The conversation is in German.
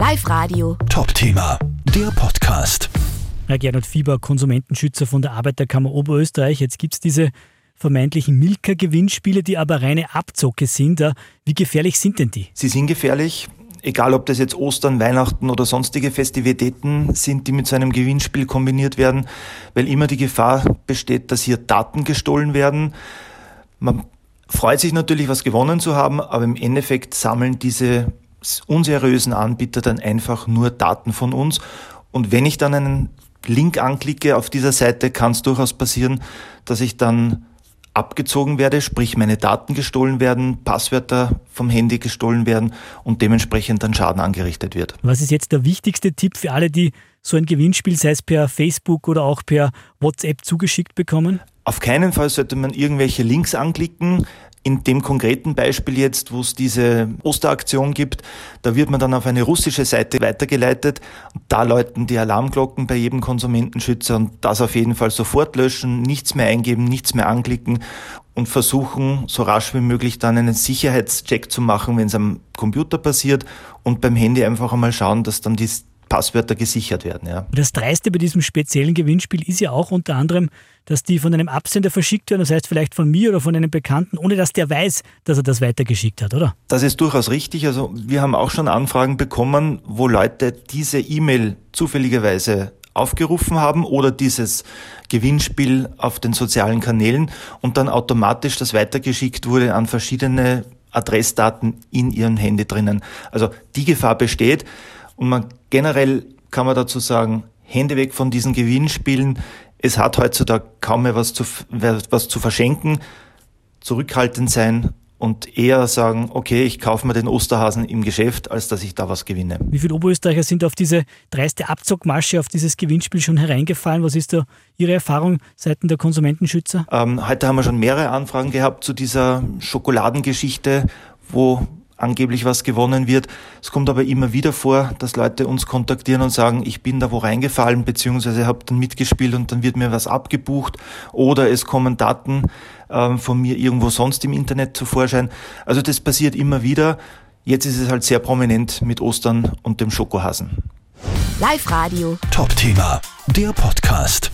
Live Radio. Top-Thema, der Podcast. Herr Gernot Fieber, Konsumentenschützer von der Arbeiterkammer Oberösterreich. Jetzt gibt es diese vermeintlichen Milka-Gewinnspiele, die aber reine Abzocke sind. Wie gefährlich sind denn die? Sie sind gefährlich. Egal, ob das jetzt Ostern, Weihnachten oder sonstige Festivitäten sind, die mit so einem Gewinnspiel kombiniert werden, weil immer die Gefahr besteht, dass hier Daten gestohlen werden. Man freut sich natürlich, was gewonnen zu haben, aber im Endeffekt sammeln diese unseriösen Anbieter dann einfach nur Daten von uns. Und wenn ich dann einen Link anklicke auf dieser Seite, kann es durchaus passieren, dass ich dann abgezogen werde, sprich meine Daten gestohlen werden, Passwörter vom Handy gestohlen werden und dementsprechend dann Schaden angerichtet wird. Was ist jetzt der wichtigste Tipp für alle, die so ein Gewinnspiel, sei es per Facebook oder auch per WhatsApp zugeschickt bekommen? Auf keinen Fall sollte man irgendwelche Links anklicken. In dem konkreten Beispiel jetzt, wo es diese Osteraktion gibt, da wird man dann auf eine russische Seite weitergeleitet. Da läuten die Alarmglocken bei jedem Konsumentenschützer und das auf jeden Fall sofort löschen, nichts mehr eingeben, nichts mehr anklicken und versuchen, so rasch wie möglich dann einen Sicherheitscheck zu machen, wenn es am Computer passiert und beim Handy einfach einmal schauen, dass dann die Passwörter gesichert werden. Ja. Das Dreiste bei diesem speziellen Gewinnspiel ist ja auch unter anderem, dass die von einem Absender verschickt werden, das heißt vielleicht von mir oder von einem Bekannten, ohne dass der weiß, dass er das weitergeschickt hat, oder? Das ist durchaus richtig. Also wir haben auch schon Anfragen bekommen, wo Leute diese E-Mail zufälligerweise aufgerufen haben oder dieses Gewinnspiel auf den sozialen Kanälen und dann automatisch das weitergeschickt wurde an verschiedene Adressdaten in ihrem Handy drinnen. Also die Gefahr besteht. Und man generell kann man dazu sagen, Hände weg von diesen Gewinnspielen. Es hat heutzutage kaum mehr was zu, was zu verschenken. Zurückhaltend sein und eher sagen, okay, ich kaufe mir den Osterhasen im Geschäft, als dass ich da was gewinne. Wie viele Oberösterreicher sind auf diese dreiste Abzockmasche, auf dieses Gewinnspiel schon hereingefallen? Was ist da Ihre Erfahrung seitens der Konsumentenschützer? Ähm, heute haben wir schon mehrere Anfragen gehabt zu dieser Schokoladengeschichte, wo angeblich was gewonnen wird. Es kommt aber immer wieder vor, dass Leute uns kontaktieren und sagen, ich bin da wo reingefallen, beziehungsweise habe dann mitgespielt und dann wird mir was abgebucht oder es kommen Daten äh, von mir irgendwo sonst im Internet zu Vorschein. Also das passiert immer wieder. Jetzt ist es halt sehr prominent mit Ostern und dem Schokohasen. Live Radio. Top Thema, der Podcast.